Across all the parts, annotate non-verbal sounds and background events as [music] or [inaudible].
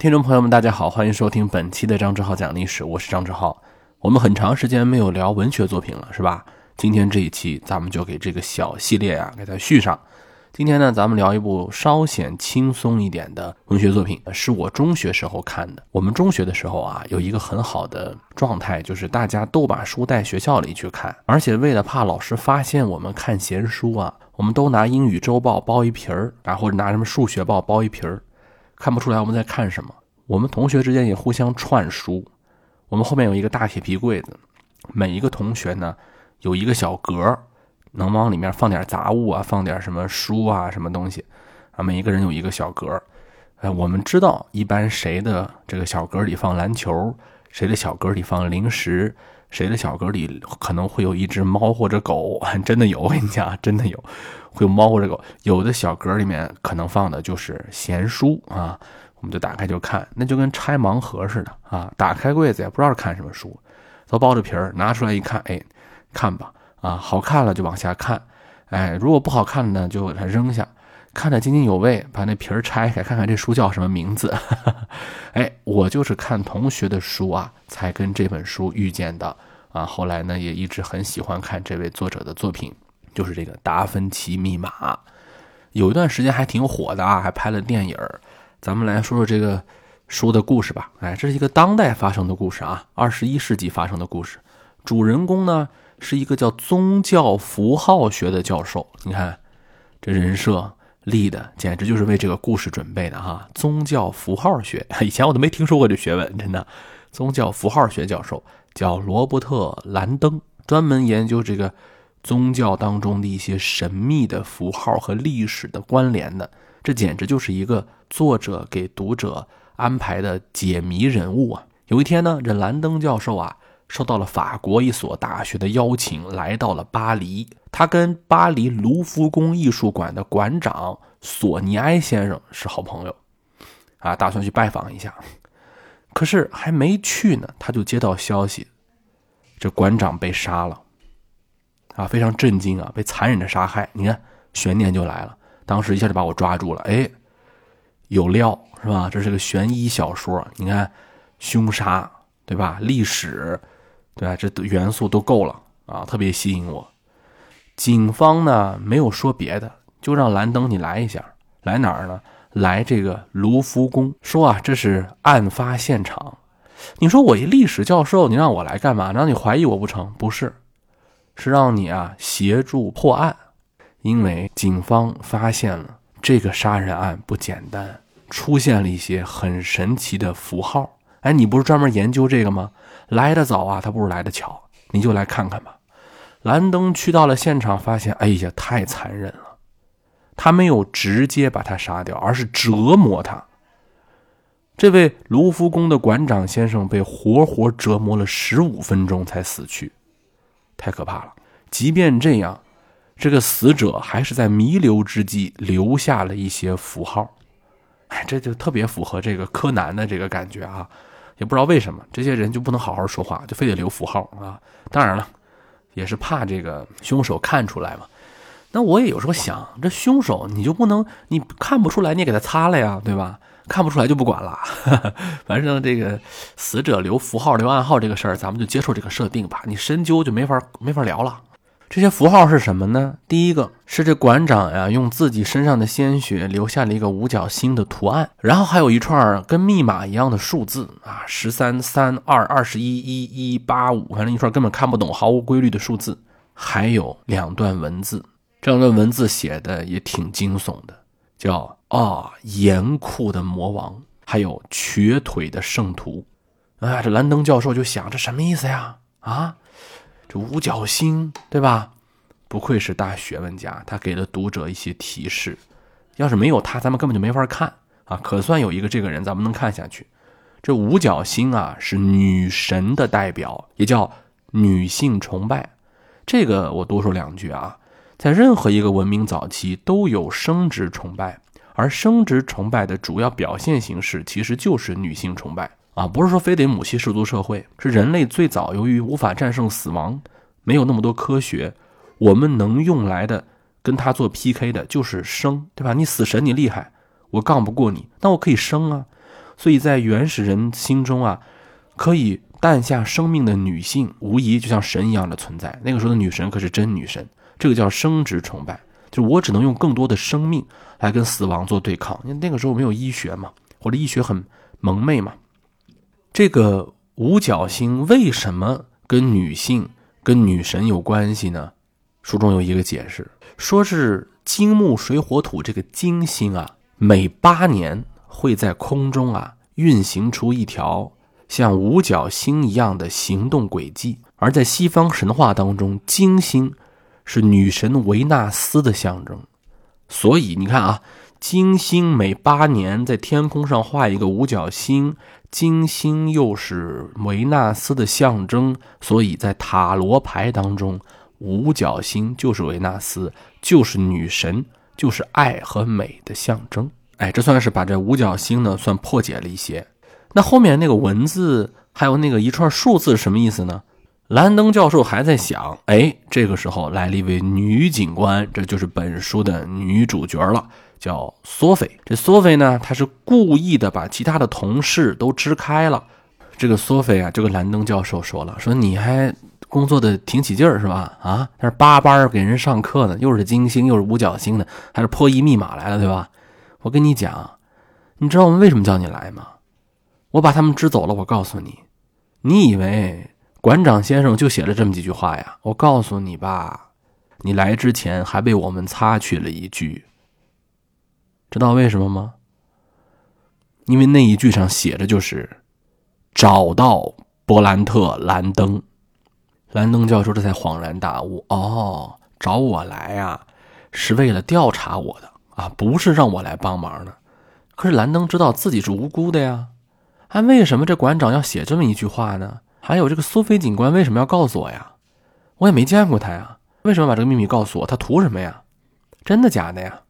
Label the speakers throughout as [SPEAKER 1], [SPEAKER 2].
[SPEAKER 1] 听众朋友们，大家好，欢迎收听本期的张志浩讲历史，我是张志浩。我们很长时间没有聊文学作品了，是吧？今天这一期，咱们就给这个小系列啊，给它续上。今天呢，咱们聊一部稍显轻松一点的文学作品，是我中学时候看的。我们中学的时候啊，有一个很好的状态，就是大家都把书带学校里去看，而且为了怕老师发现我们看闲书啊，我们都拿英语周报包一皮儿，啊，或者拿什么数学报包一皮儿。看不出来我们在看什么。我们同学之间也互相串书。我们后面有一个大铁皮柜子，每一个同学呢有一个小格，能往里面放点杂物啊，放点什么书啊，什么东西啊。每一个人有一个小格。哎，我们知道一般谁的这个小格里放篮球，谁的小格里放零食，谁的小格里可能会有一只猫或者狗。[laughs] 真的有，我跟你讲，真的有。会有猫或者狗，有的小格里面可能放的就是闲书啊，我们就打开就看，那就跟拆盲盒似的啊。打开柜子也不知道看什么书，都包着皮儿，拿出来一看，哎，看吧，啊，好看了就往下看，哎，如果不好看呢，就给它扔下。看得津津有味，把那皮儿拆开，看看这书叫什么名字。[laughs] 哎，我就是看同学的书啊，才跟这本书遇见的啊。后来呢，也一直很喜欢看这位作者的作品。就是这个《达芬奇密码》，有一段时间还挺火的啊，还拍了电影咱们来说说这个书的故事吧。哎，这是一个当代发生的故事啊，二十一世纪发生的故事。主人公呢是一个叫宗教符号学的教授。你看这人设立的，简直就是为这个故事准备的哈。宗教符号学，[laughs] 以前我都没听说过这学问，真的。宗教符号学教授叫罗伯特·兰登，专门研究这个。宗教当中的一些神秘的符号和历史的关联的，这简直就是一个作者给读者安排的解谜人物啊！有一天呢，这兰登教授啊，受到了法国一所大学的邀请，来到了巴黎。他跟巴黎卢浮宫艺术馆的馆长索尼埃先生是好朋友，啊，打算去拜访一下。可是还没去呢，他就接到消息，这馆长被杀了。啊，非常震惊啊！被残忍的杀害，你看悬念就来了。当时一下就把我抓住了，哎，有料是吧？这是个悬疑小说，你看凶杀对吧？历史对吧？这元素都够了啊，特别吸引我。警方呢没有说别的，就让兰登你来一下，来哪儿呢？来这个卢浮宫，说啊这是案发现场。你说我一历史教授，你让我来干嘛？让你怀疑我不成？不是。是让你啊协助破案，因为警方发现了这个杀人案不简单，出现了一些很神奇的符号。哎，你不是专门研究这个吗？来的早啊，他不如来的巧，你就来看看吧。兰登去到了现场，发现，哎呀，太残忍了。他没有直接把他杀掉，而是折磨他。这位卢浮宫的馆长先生被活活折磨了十五分钟才死去。太可怕了！即便这样，这个死者还是在弥留之际留下了一些符号。哎，这就特别符合这个柯南的这个感觉啊！也不知道为什么这些人就不能好好说话，就非得留符号啊！当然了，也是怕这个凶手看出来嘛。那我也有时候想，这凶手你就不能你看不出来，你也给他擦了呀，对吧？看不出来就不管了，[laughs] 反正这个死者留符号、留暗号这个事儿，咱们就接受这个设定吧。你深究就没法没法聊了。这些符号是什么呢？第一个是这馆长呀，用自己身上的鲜血留下了一个五角星的图案，然后还有一串跟密码一样的数字啊，十三、三、二、二十一、一、一、八、五，反正一串根本看不懂、毫无规律的数字。还有两段文字，这两段文字写的也挺惊悚的，叫。啊，严酷的魔王，还有瘸腿的圣徒，啊，这兰登教授就想，这什么意思呀？啊，这五角星，对吧？不愧是大学问家，他给了读者一些提示。要是没有他，咱们根本就没法看啊。可算有一个这个人，咱们能看下去。这五角星啊，是女神的代表，也叫女性崇拜。这个我多说两句啊，在任何一个文明早期都有生殖崇拜。而生殖崇拜的主要表现形式其实就是女性崇拜啊，不是说非得母系氏族社会，是人类最早由于无法战胜死亡，没有那么多科学，我们能用来的跟他做 PK 的就是生，对吧？你死神你厉害，我杠不过你，那我可以生啊。所以在原始人心中啊，可以诞下生命的女性，无疑就像神一样的存在。那个时候的女神可是真女神，这个叫生殖崇拜，就我只能用更多的生命来跟死亡做对抗。因为那个时候没有医学嘛，或者医学很蒙昧嘛。这个五角星为什么跟女性、跟女神有关系呢？书中有一个解释，说是金木水火土这个金星啊，每八年。会在空中啊运行出一条像五角星一样的行动轨迹，而在西方神话当中，金星是女神维纳斯的象征，所以你看啊，金星每八年在天空上画一个五角星，金星又是维纳斯的象征，所以在塔罗牌当中，五角星就是维纳斯，就是女神，就是爱和美的象征。哎，这算是把这五角星呢算破解了一些。那后面那个文字还有那个一串数字什么意思呢？兰登教授还在想。哎，这个时候来了一位女警官，这就是本书的女主角了，叫索菲。这索菲呢，她是故意的把其他的同事都支开了。这个索菲啊，这个兰登教授说了，说你还工作的挺起劲儿是吧？啊，但是八班给人上课呢，又是金星又是五角星的，还是破译密码来了，对吧？我跟你讲，你知道我们为什么叫你来吗？我把他们支走了。我告诉你，你以为馆长先生就写了这么几句话呀？我告诉你吧，你来之前还被我们擦去了一句。知道为什么吗？因为那一句上写着就是找到伯兰特·兰登。兰登教授这才恍然大悟：哦，找我来呀，是为了调查我的。啊，不是让我来帮忙的，可是兰登知道自己是无辜的呀。啊，为什么这馆长要写这么一句话呢？还有这个苏菲警官为什么要告诉我呀？我也没见过他呀，为什么把这个秘密告诉我？他图什么呀？真的假的呀？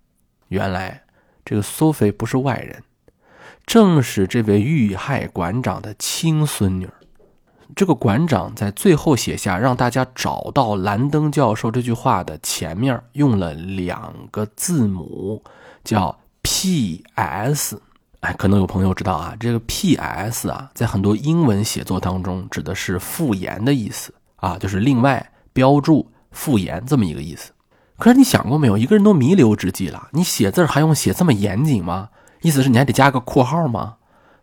[SPEAKER 1] 原来这个苏菲不是外人，正是这位遇害馆长的亲孙女。这个馆长在最后写下让大家找到兰登教授这句话的前面用了两个字母，叫 P.S。哎，可能有朋友知道啊，这个 P.S 啊，在很多英文写作当中指的是附言的意思啊，就是另外标注附言这么一个意思。可是你想过没有，一个人都弥留之际了，你写字还用写这么严谨吗？意思是你还得加个括号吗？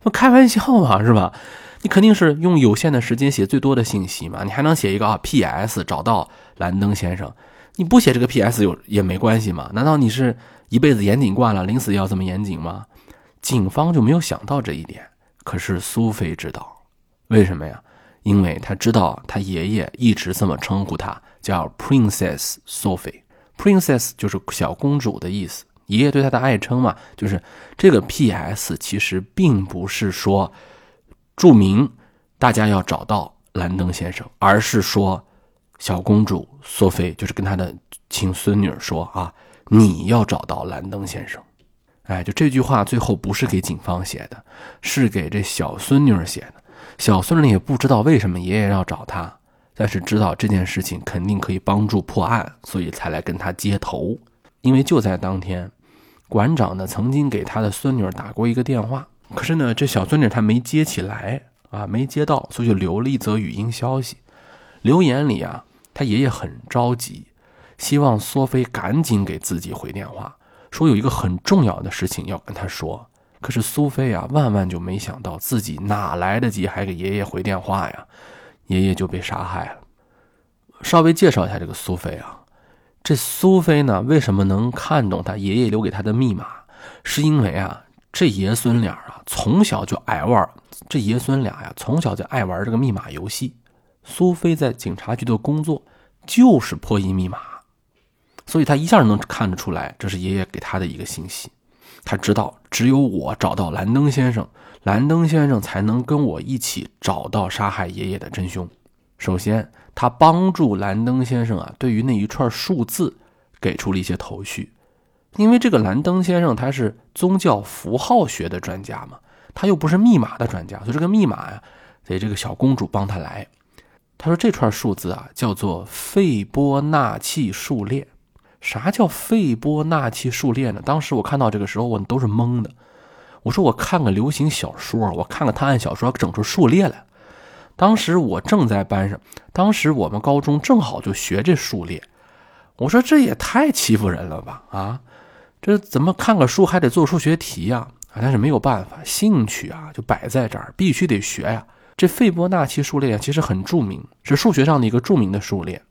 [SPEAKER 1] 那开玩笑嘛，是吧？你肯定是用有限的时间写最多的信息嘛？你还能写一个啊？P.S. 找到兰登先生，你不写这个 P.S. 有也没关系嘛？难道你是一辈子严谨惯了，临死要这么严谨吗？警方就没有想到这一点。可是苏菲知道，为什么呀？因为他知道他爷爷一直这么称呼他，叫 Princess Sophie。Princess 就是小公主的意思。爷爷对她的爱称嘛，就是这个 P.S. 其实并不是说。注明，大家要找到兰登先生，而是说，小公主索菲就是跟她的亲孙女说啊，你要找到兰登先生。哎，就这句话最后不是给警方写的，是给这小孙女写的。小孙女也不知道为什么爷爷要找她，但是知道这件事情肯定可以帮助破案，所以才来跟他接头。因为就在当天，馆长呢曾经给他的孙女打过一个电话。可是呢，这小孙女她没接起来啊，没接到，所以就留了一则语音消息。留言里啊，他爷爷很着急，希望苏菲赶紧给自己回电话，说有一个很重要的事情要跟他说。可是苏菲啊，万万就没想到自己哪来得及还给爷爷回电话呀？爷爷就被杀害了。稍微介绍一下这个苏菲啊，这苏菲呢，为什么能看懂他爷爷留给他的密码？是因为啊。这爷孙俩啊，从小就爱玩。这爷孙俩呀，从小就爱玩这个密码游戏。苏菲在警察局的工作就是破译密码，所以他一下能看得出来，这是爷爷给他的一个信息。他知道，只有我找到兰登先生，兰登先生才能跟我一起找到杀害爷爷的真凶。首先，他帮助兰登先生啊，对于那一串数字给出了一些头绪。因为这个兰登先生他是宗教符号学的专家嘛，他又不是密码的专家，所以这个密码呀，得这个小公主帮他来。他说这串数字啊叫做费波那契数列。啥叫费波那契数列呢？当时我看到这个时候我都是懵的。我说我看个流行小说，我看个探案小说，整出数列来。当时我正在班上，当时我们高中正好就学这数列。我说这也太欺负人了吧！啊，这怎么看个书还得做数学题呀？啊，但是没有办法，兴趣啊就摆在这儿，必须得学呀。这费波那契数列其实很著名，是数学上的一个著名的数列。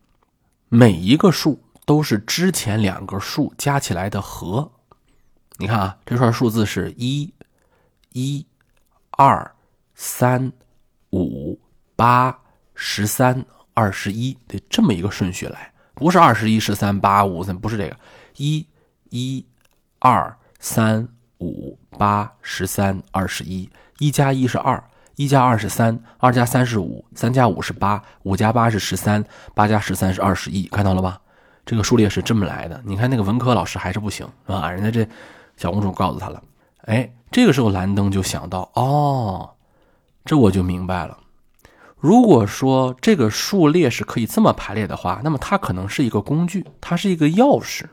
[SPEAKER 1] 每一个数都是之前两个数加起来的和。你看啊，这串数字是一、一、二、三、五。八十三二十一得这么一个顺序来，不是二十一十三八五三，不是这个一一二三五八十三二十一，一加一是二，一加二是三，二加三是五，三加五是八，五加八是十三，八加十三是二十一，看到了吧？这个数列是这么来的。你看那个文科老师还是不行啊，人家这小公主告诉他了。哎，这个时候兰登就想到，哦，这我就明白了。如果说这个数列是可以这么排列的话，那么它可能是一个工具，它是一个钥匙。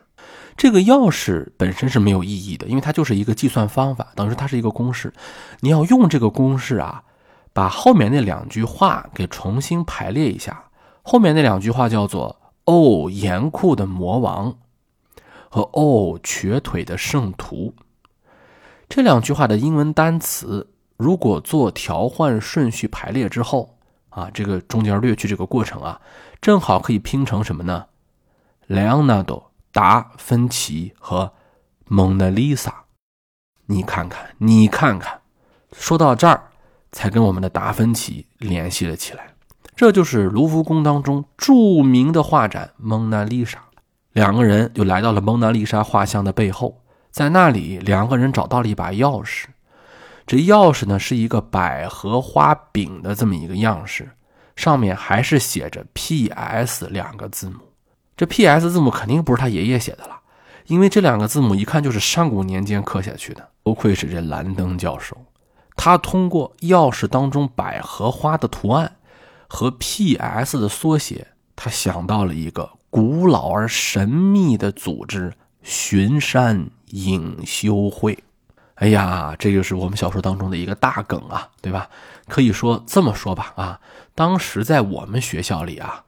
[SPEAKER 1] 这个钥匙本身是没有意义的，因为它就是一个计算方法，等于说它是一个公式。你要用这个公式啊，把后面那两句话给重新排列一下。后面那两句话叫做“哦，严酷的魔王”和“哦，瘸腿的圣徒”。这两句话的英文单词，如果做调换顺序排列之后。啊，这个中间略去这个过程啊，正好可以拼成什么呢？Leonardo 达芬奇和蒙娜丽莎。你看看，你看看，说到这儿，才跟我们的达芬奇联系了起来。这就是卢浮宫当中著名的画展《蒙娜丽莎》。两个人就来到了蒙娜丽莎画像的背后，在那里，两个人找到了一把钥匙。这钥匙呢是一个百合花柄的这么一个样式，上面还是写着 P.S 两个字母。这 P.S 字母肯定不是他爷爷写的了，因为这两个字母一看就是上古年间刻下去的。不愧是这兰登教授，他通过钥匙当中百合花的图案和 P.S 的缩写，他想到了一个古老而神秘的组织——巡山隐修会。哎呀，这就是我们小说当中的一个大梗啊，对吧？可以说这么说吧，啊，当时在我们学校里啊，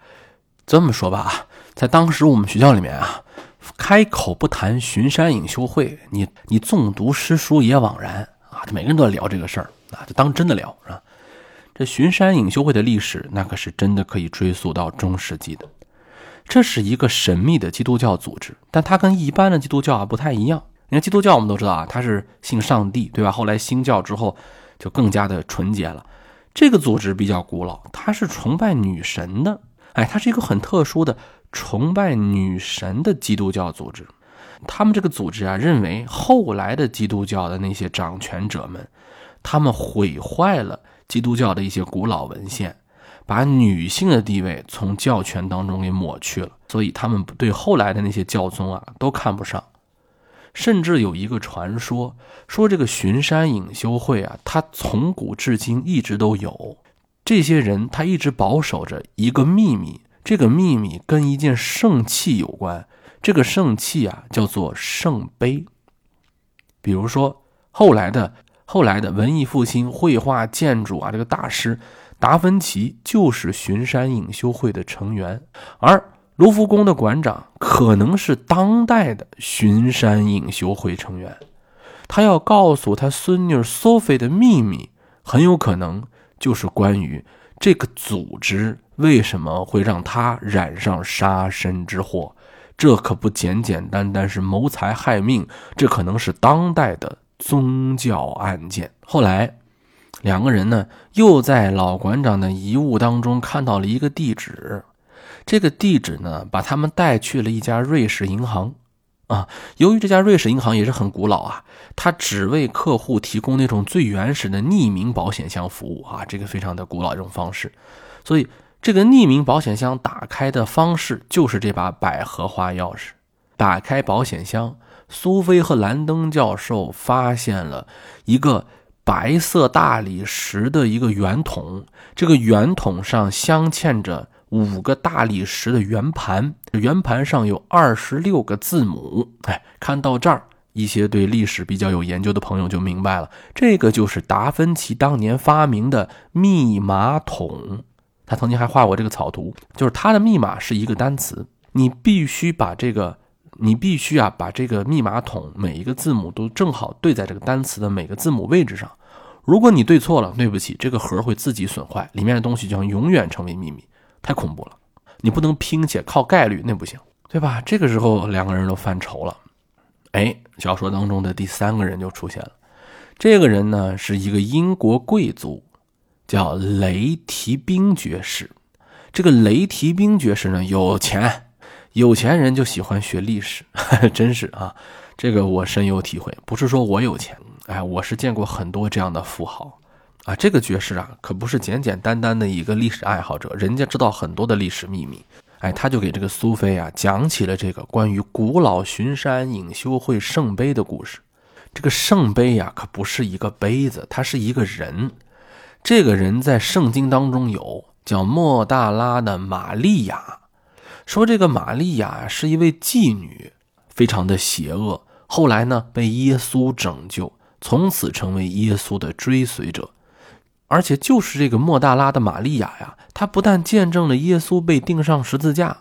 [SPEAKER 1] 这么说吧啊，在当时我们学校里面啊，开口不谈巡山隐修会，你你纵读诗书也枉然啊！每个人都在聊这个事儿啊，就当真的聊是吧？这巡山隐修会的历史，那可是真的可以追溯到中世纪的。这是一个神秘的基督教组织，但它跟一般的基督教啊不太一样。你看基督教，我们都知道啊，他是信上帝，对吧？后来新教之后，就更加的纯洁了。这个组织比较古老，它是崇拜女神的。哎，它是一个很特殊的崇拜女神的基督教组织。他们这个组织啊，认为后来的基督教的那些掌权者们，他们毁坏了基督教的一些古老文献，把女性的地位从教权当中给抹去了。所以他们对后来的那些教宗啊，都看不上。甚至有一个传说，说这个巡山隐修会啊，它从古至今一直都有。这些人他一直保守着一个秘密，这个秘密跟一件圣器有关。这个圣器啊，叫做圣杯。比如说，后来的后来的文艺复兴绘画建筑啊，这个大师达芬奇就是巡山隐修会的成员，而。卢浮宫的馆长可能是当代的巡山隐修会成员，他要告诉他孙女 Sophie 的秘密，很有可能就是关于这个组织为什么会让他染上杀身之祸。这可不简简单单是谋财害命，这可能是当代的宗教案件。后来，两个人呢又在老馆长的遗物当中看到了一个地址。这个地址呢，把他们带去了一家瑞士银行，啊，由于这家瑞士银行也是很古老啊，它只为客户提供那种最原始的匿名保险箱服务啊，这个非常的古老一种方式，所以这个匿名保险箱打开的方式就是这把百合花钥匙。打开保险箱，苏菲和兰登教授发现了一个白色大理石的一个圆筒，这个圆筒上镶嵌着。五个大理石的圆盘，圆盘上有二十六个字母。哎，看到这儿，一些对历史比较有研究的朋友就明白了，这个就是达芬奇当年发明的密码筒。他曾经还画过这个草图，就是他的密码是一个单词，你必须把这个，你必须啊把这个密码筒每一个字母都正好对在这个单词的每个字母位置上。如果你对错了，对不起，这个盒会自己损坏，里面的东西将永远成为秘密，太恐怖了。你不能拼写，靠概率那不行，对吧？这个时候两个人都犯愁了。哎，小说当中的第三个人就出现了，这个人呢是一个英国贵族。叫雷提兵爵士，这个雷提兵爵士呢有钱，有钱人就喜欢学历史，[laughs] 真是啊，这个我深有体会。不是说我有钱，哎，我是见过很多这样的富豪啊。这个爵士啊，可不是简简单单的一个历史爱好者，人家知道很多的历史秘密。哎，他就给这个苏菲啊讲起了这个关于古老巡山隐修会圣杯的故事。这个圣杯呀，可不是一个杯子，它是一个人。这个人在圣经当中有叫莫大拉的玛利亚，说这个玛利亚是一位妓女，非常的邪恶。后来呢，被耶稣拯救，从此成为耶稣的追随者。而且就是这个莫大拉的玛利亚呀，她不但见证了耶稣被钉上十字架，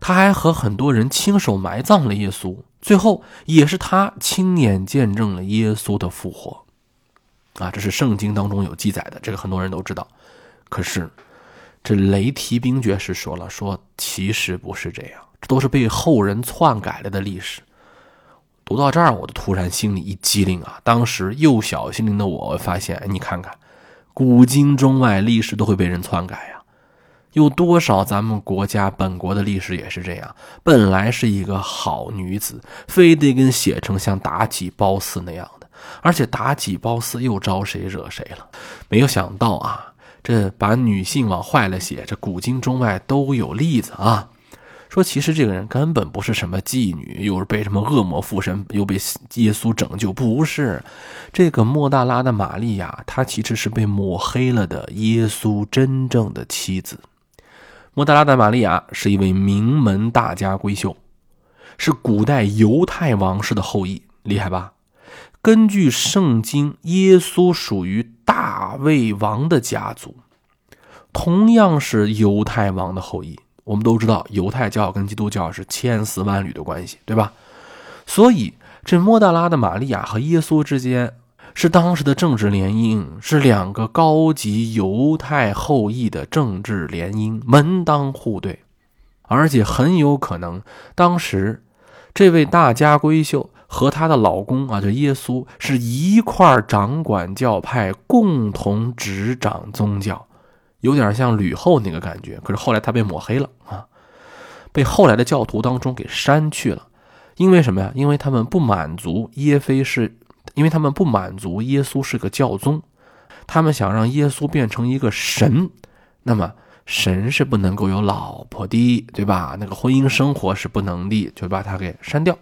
[SPEAKER 1] 她还和很多人亲手埋葬了耶稣。最后，也是她亲眼见证了耶稣的复活。啊，这是圣经当中有记载的，这个很多人都知道。可是，这雷提兵爵士说了，说其实不是这样，这都是被后人篡改了的历史。读到这儿，我就突然心里一激灵啊！当时幼小心灵的我发现，你看看，古今中外历史都会被人篡改呀。有多少咱们国家本国的历史也是这样？本来是一个好女子，非得跟写成像妲己、褒姒那样的。而且妲己褒姒又招谁惹谁了？没有想到啊，这把女性往坏了写，这古今中外都有例子啊。说其实这个人根本不是什么妓女，又是被什么恶魔附身，又被耶稣拯救，不是。这个莫大拉的玛利亚，她其实是被抹黑了的耶稣真正的妻子。莫大拉的玛利亚是一位名门大家闺秀，是古代犹太王室的后裔，厉害吧？根据圣经，耶稣属于大卫王的家族，同样是犹太王的后裔。我们都知道，犹太教跟基督教是千丝万缕的关系，对吧？所以，这莫大拉的玛利亚和耶稣之间是当时的政治联姻，是两个高级犹太后裔的政治联姻，门当户对，而且很有可能，当时这位大家闺秀。和她的老公啊，就耶稣是一块掌管教派，共同执掌宗教，有点像吕后那个感觉。可是后来他被抹黑了啊，被后来的教徒当中给删去了。因为什么呀？因为他们不满足耶妃是，因为他们不满足耶稣是个教宗，他们想让耶稣变成一个神。那么神是不能够有老婆的，对吧？那个婚姻生活是不能的，就把他给删掉。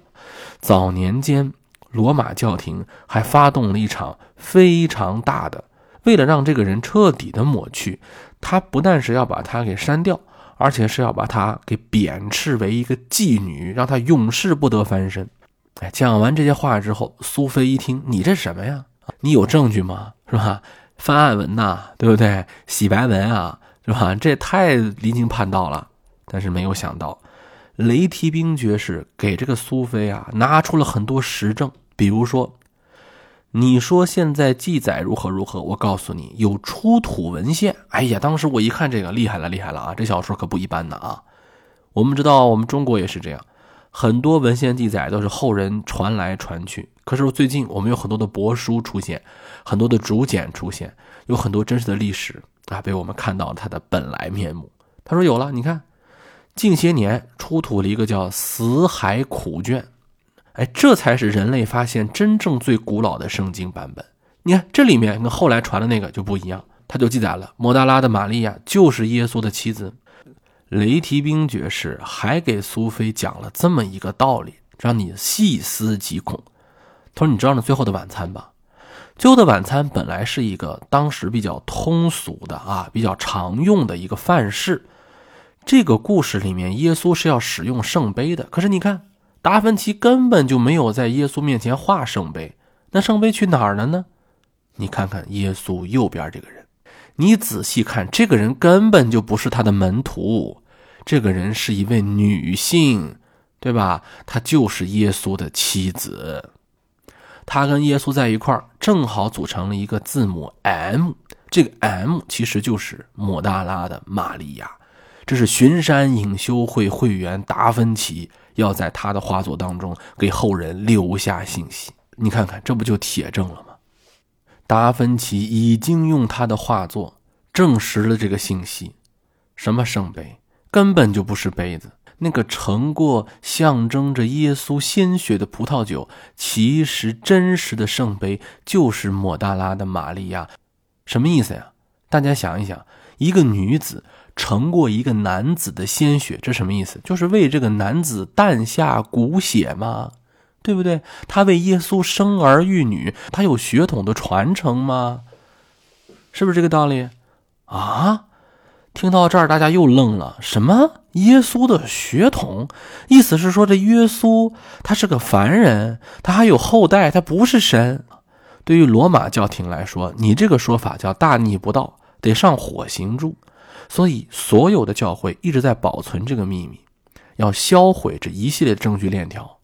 [SPEAKER 1] 早年间，罗马教廷还发动了一场非常大的，为了让这个人彻底的抹去，他不但是要把他给删掉，而且是要把他给贬斥为一个妓女，让他永世不得翻身。哎，讲完这些话之后，苏菲一听，你这什么呀？你有证据吗？是吧？翻案文呐，对不对？洗白文啊，是吧？这太离经叛道了。但是没有想到。雷提兵爵士给这个苏菲啊拿出了很多实证，比如说，你说现在记载如何如何，我告诉你有出土文献。哎呀，当时我一看这个厉害了，厉害了啊！这小说可不一般的啊。我们知道，我们中国也是这样，很多文献记载都是后人传来传去。可是最近我们有很多的帛书出现，很多的竹简出现，有很多真实的历史啊，被我们看到它的本来面目。他说有了，你看。近些年出土了一个叫《死海苦卷》，哎，这才是人类发现真正最古老的圣经版本。你看这里面跟后来传的那个就不一样，他就记载了摩大拉的玛利亚就是耶稣的妻子。雷提兵爵士还给苏菲讲了这么一个道理，让你细思极恐。他说：“你知道那最后的晚餐吧？最后的晚餐本来是一个当时比较通俗的啊，比较常用的一个范式。”这个故事里面，耶稣是要使用圣杯的。可是你看，达芬奇根本就没有在耶稣面前画圣杯，那圣杯去哪儿了呢？你看看耶稣右边这个人，你仔细看，这个人根本就不是他的门徒，这个人是一位女性，对吧？她就是耶稣的妻子，她跟耶稣在一块儿，正好组成了一个字母 M。这个 M 其实就是抹大拉的玛利亚，这是巡山隐修会会员达芬奇要在他的画作当中给后人留下信息。你看看，这不就铁证了吗？达芬奇已经用他的画作证实了这个信息：什么圣杯根本就不是杯子，那个盛过象征着耶稣鲜血的葡萄酒，其实真实的圣杯就是抹大拉的玛利亚。什么意思呀？大家想一想，一个女子盛过一个男子的鲜血，这什么意思？就是为这个男子诞下骨血吗？对不对？他为耶稣生儿育女，他有血统的传承吗？是不是这个道理？啊！听到这儿，大家又愣了。什么？耶稣的血统？意思是说，这耶稣他是个凡人，他还有后代，他不是神。对于罗马教廷来说，你这个说法叫大逆不道，得上火刑柱。所以，所有的教会一直在保存这个秘密，要销毁这一系列证据链条。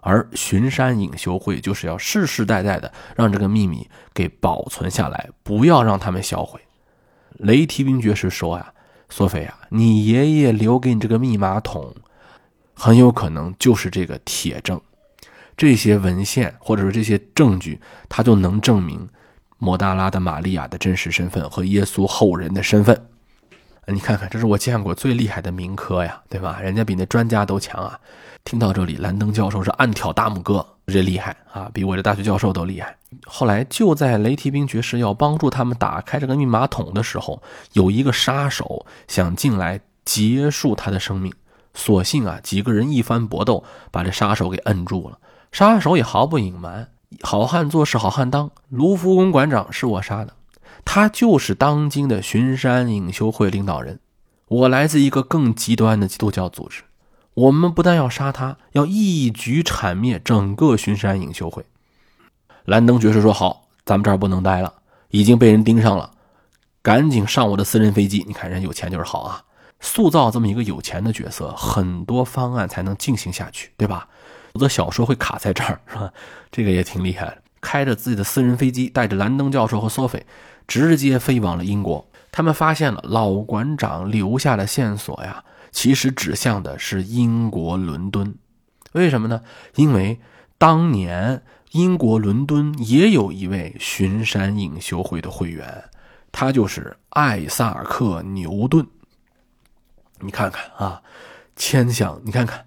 [SPEAKER 1] 而巡山隐修会就是要世世代代的让这个秘密给保存下来，不要让他们销毁。雷提兵爵士说呀：“索菲亚，你爷爷留给你这个密码筒，很有可能就是这个铁证。”这些文献或者说这些证据，它就能证明摩大拉的玛利亚的真实身份和耶稣后人的身份。你看看，这是我见过最厉害的民科呀，对吧？人家比那专家都强啊！听到这里，兰登教授是暗挑大拇哥，这厉害啊，比我这大学教授都厉害。后来就在雷提兵爵士要帮助他们打开这个密码筒的时候，有一个杀手想进来结束他的生命，所幸啊，几个人一番搏斗，把这杀手给摁住了。杀手也毫不隐瞒，好汉做事好汉当。卢浮宫馆长是我杀的，他就是当今的巡山隐修会领导人。我来自一个更极端的基督教组织，我们不但要杀他，要一举铲灭整个巡山隐修会。兰登爵士说：“好，咱们这儿不能待了，已经被人盯上了，赶紧上我的私人飞机。你看人有钱就是好啊，塑造这么一个有钱的角色，很多方案才能进行下去，对吧？”否则小说会卡在这儿，是吧？这个也挺厉害。开着自己的私人飞机，带着兰登教授和索菲，直接飞往了英国。他们发现了老馆长留下的线索呀，其实指向的是英国伦敦。为什么呢？因为当年英国伦敦也有一位巡山隐修会的会员，他就是艾萨克·牛顿。你看看啊，牵想，你看看，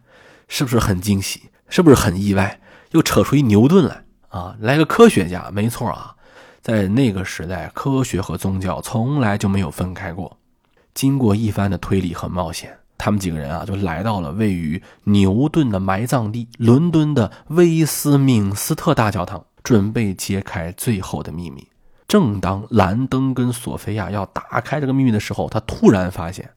[SPEAKER 1] 是不是很惊喜？是不是很意外？又扯出一牛顿来啊！来个科学家，没错啊，在那个时代，科学和宗教从来就没有分开过。经过一番的推理和冒险，他们几个人啊，就来到了位于牛顿的埋葬地——伦敦的威斯敏斯特大教堂，准备揭开最后的秘密。正当兰登跟索菲亚要打开这个秘密的时候，他突然发现。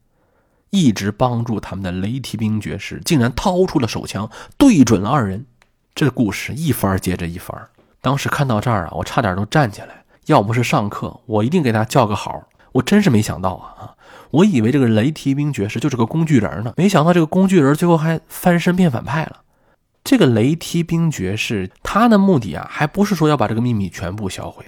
[SPEAKER 1] 一直帮助他们的雷提兵爵士竟然掏出了手枪，对准了二人。这故事一番接着一番。当时看到这儿啊，我差点都站起来。要不是上课，我一定给他叫个好。我真是没想到啊啊！[laughs] 我以为这个雷提兵爵士就是个工具人呢，没想到这个工具人最后还翻身变反派了。这个雷提兵爵士他的目的啊，还不是说要把这个秘密全部销毁。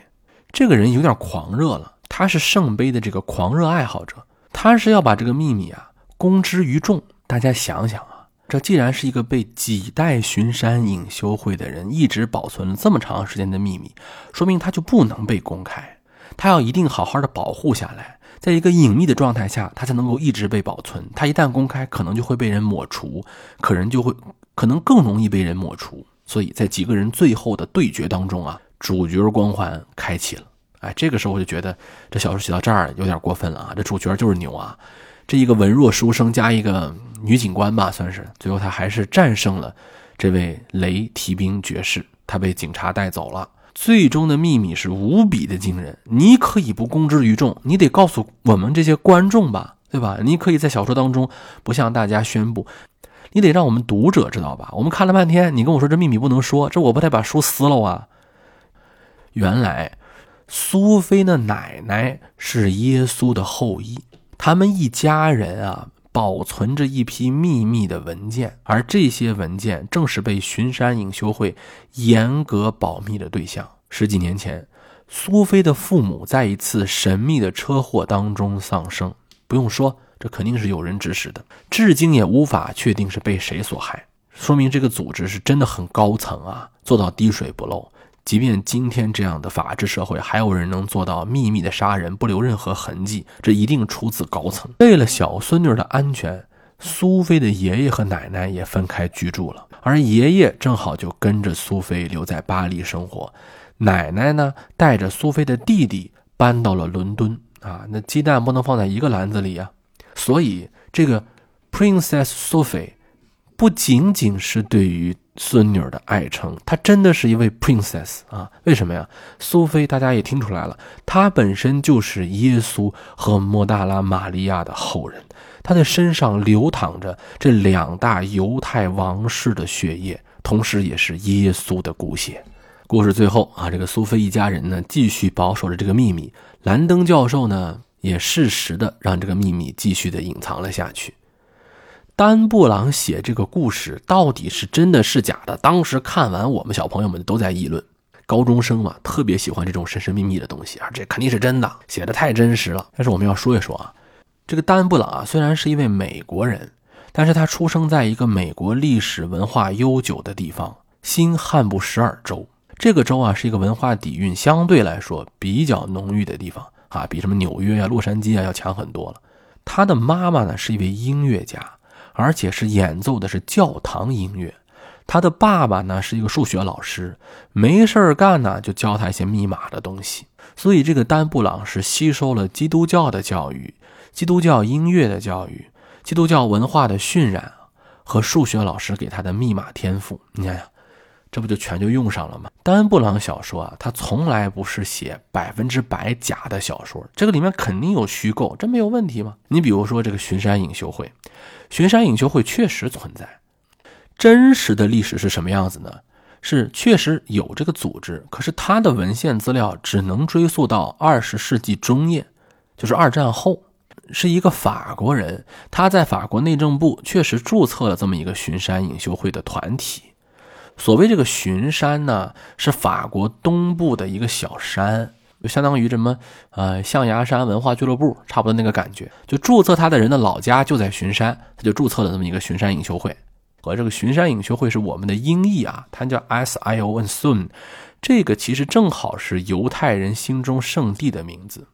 [SPEAKER 1] 这个人有点狂热了，他是圣杯的这个狂热爱好者，他是要把这个秘密啊。公之于众，大家想想啊，这既然是一个被几代巡山隐修会的人一直保存了这么长时间的秘密，说明他就不能被公开，他要一定好好的保护下来，在一个隐秘的状态下，他才能够一直被保存。他一旦公开，可能就会被人抹除，可能就会可能更容易被人抹除。所以在几个人最后的对决当中啊，主角光环开启了。哎，这个时候我就觉得这小说写到这儿有点过分了啊，这主角就是牛啊。这一个文弱书生加一个女警官吧，算是最后他还是战胜了这位雷提兵爵士，他被警察带走了。最终的秘密是无比的惊人，你可以不公之于众，你得告诉我们这些观众吧，对吧？你可以在小说当中不向大家宣布，你得让我们读者知道吧？我们看了半天，你跟我说这秘密不能说，这我不得把书撕了啊？原来苏菲的奶奶是耶稣的后裔，他们一家人啊保存着一批秘密的文件，而这些文件正是被巡山隐修会严格保密的对象。十几年前，苏菲的父母在一次神秘的车祸当中丧生，不用说。这肯定是有人指使的，至今也无法确定是被谁所害，说明这个组织是真的很高层啊，做到滴水不漏。即便今天这样的法治社会，还有人能做到秘密的杀人不留任何痕迹，这一定出自高层。为了小孙女的安全，苏菲的爷爷和奶奶也分开居住了，而爷爷正好就跟着苏菲留在巴黎生活，奶奶呢带着苏菲的弟弟搬到了伦敦啊。那鸡蛋不能放在一个篮子里呀。所以，这个 Princess Sophie 不仅仅是对于孙女儿的爱称，她真的是一位 Princess 啊？为什么呀？苏菲大家也听出来了，她本身就是耶稣和莫大拉玛利亚的后人，她的身上流淌着这两大犹太王室的血液，同时也是耶稣的骨血。故事最后啊，这个苏菲一家人呢，继续保守着这个秘密。兰登教授呢？也适时的让这个秘密继续的隐藏了下去。丹布朗写这个故事到底是真的是假的？当时看完，我们小朋友们都在议论。高中生嘛，特别喜欢这种神神秘秘的东西啊，这肯定是真的，写的太真实了。但是我们要说一说啊，这个丹布朗啊，虽然是一位美国人，但是他出生在一个美国历史文化悠久的地方——新罕布什尔州。这个州啊，是一个文化底蕴相对来说比较浓郁的地方。啊，比什么纽约呀、洛杉矶啊要强很多了。他的妈妈呢是一位音乐家，而且是演奏的是教堂音乐。他的爸爸呢是一个数学老师，没事儿干呢就教他一些密码的东西。所以这个丹布朗是吸收了基督教的教育、基督教音乐的教育、基督教文化的渲染和数学老师给他的密码天赋。你看呀。这不就全就用上了吗？丹布朗小说啊，他从来不是写百分之百假的小说，这个里面肯定有虚构，这没有问题吗？你比如说这个巡山隐修会，巡山隐修会确实存在，真实的历史是什么样子呢？是确实有这个组织，可是他的文献资料只能追溯到二十世纪中叶，就是二战后，是一个法国人，他在法国内政部确实注册了这么一个巡山隐修会的团体。所谓这个巡山呢，是法国东部的一个小山，就相当于什么呃象牙山文化俱乐部，差不多那个感觉。就注册他的人的老家就在巡山，他就注册了这么一个巡山隐修会。和这个巡山隐修会是我们的音译啊，它叫 S I O N Soon 这个其实正好是犹太人心中圣地的名字。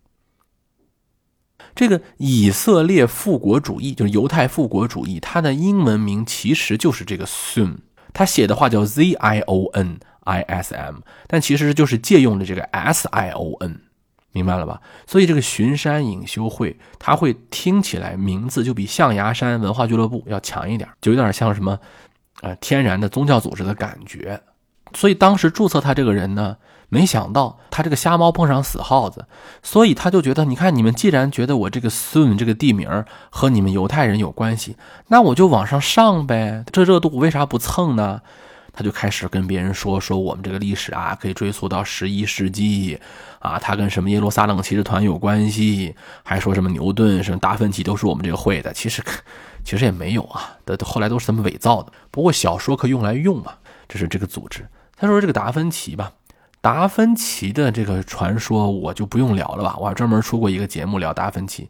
[SPEAKER 1] 这个以色列复国主义就是犹太复国主义，它的英文名其实就是这个 Soon。他写的话叫 Z I O N I S M，但其实就是借用了这个 S I O N，明白了吧？所以这个巡山隐修会，它会听起来名字就比象牙山文化俱乐部要强一点，就有点像什么，呃，天然的宗教组织的感觉。所以当时注册他这个人呢？没想到他这个瞎猫碰上死耗子，所以他就觉得，你看你们既然觉得我这个 Soon 这个地名和你们犹太人有关系，那我就往上上呗。这热度为啥不蹭呢？他就开始跟别人说说我们这个历史啊，可以追溯到十一世纪啊，他跟什么耶路撒冷骑士团有关系，还说什么牛顿、什么达芬奇都是我们这个会的。其实其实也没有啊，的后来都是他们伪造的。不过小说可用来用嘛，这是这个组织。他说这个达芬奇吧。达芬奇的这个传说我就不用聊了吧，我还专门出过一个节目聊达芬奇。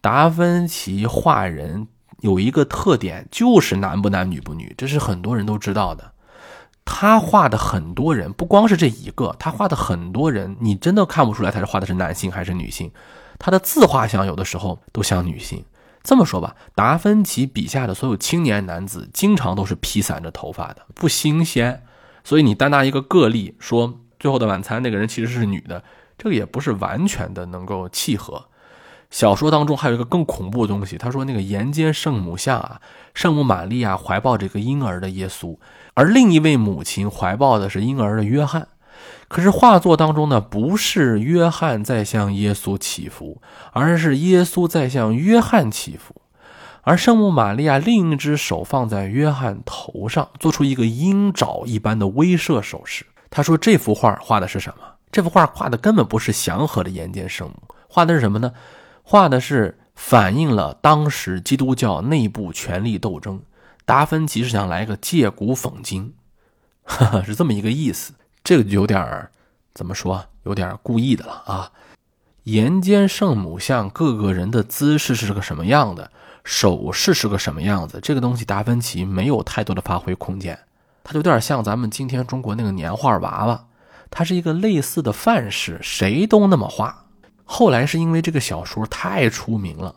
[SPEAKER 1] 达芬奇画人有一个特点，就是男不男女不女，这是很多人都知道的。他画的很多人，不光是这一个，他画的很多人，你真的看不出来他是画的是男性还是女性。他的自画像有的时候都像女性。这么说吧，达芬奇笔下的所有青年男子，经常都是披散着头发的，不新鲜。所以你单拿一个个例说。最后的晚餐那个人其实是女的，这个也不是完全的能够契合。小说当中还有一个更恐怖的东西，他说那个沿间圣母像啊，圣母玛利亚怀抱这个婴儿的耶稣，而另一位母亲怀抱的是婴儿的约翰。可是画作当中呢，不是约翰在向耶稣祈福，而是耶稣在向约翰祈福。而圣母玛利亚另一只手放在约翰头上，做出一个鹰爪一般的威慑手势。他说：“这幅画画的是什么？这幅画画的根本不是祥和的岩间圣母，画的是什么呢？画的是反映了当时基督教内部权力斗争。达芬奇是想来个借古讽今，哈 [laughs] 哈是这么一个意思。这个就有点怎么说？有点故意的了啊！岩间圣母像各个人的姿势是个什么样的？”手势是个什么样子？这个东西达芬奇没有太多的发挥空间，它有点像咱们今天中国那个年画娃娃，它是一个类似的范式，谁都那么画。后来是因为这个小说太出名了，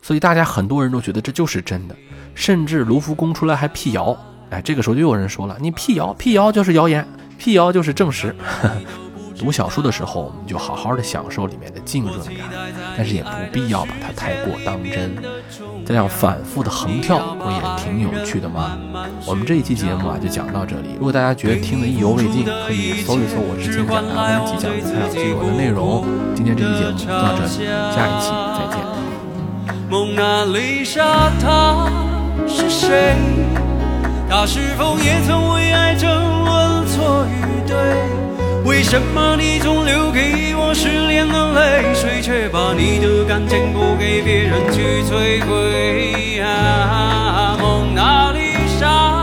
[SPEAKER 1] 所以大家很多人都觉得这就是真的，甚至卢浮宫出来还辟谣。哎，这个时候就有人说了，你辟谣，辟谣就是谣言，辟谣就是证实。[laughs] 读小说的时候，我们就好好的享受里面的浸润感，但是也不必要把它太过当真。这样反复的横跳，不也挺有趣的吗？我们这一期节目啊，就讲到这里。如果大家觉得听得意犹未尽，可以搜一搜我之前讲的阿凡提讲才有记录的内容。今天这期节目就到这里，下一期再见。蒙娜丽莎她是谁？她是否也曾为爱争论错与对？为什么你总留给我失恋的泪水，却把你的感情不给别人去摧毁？啊，蒙娜丽莎。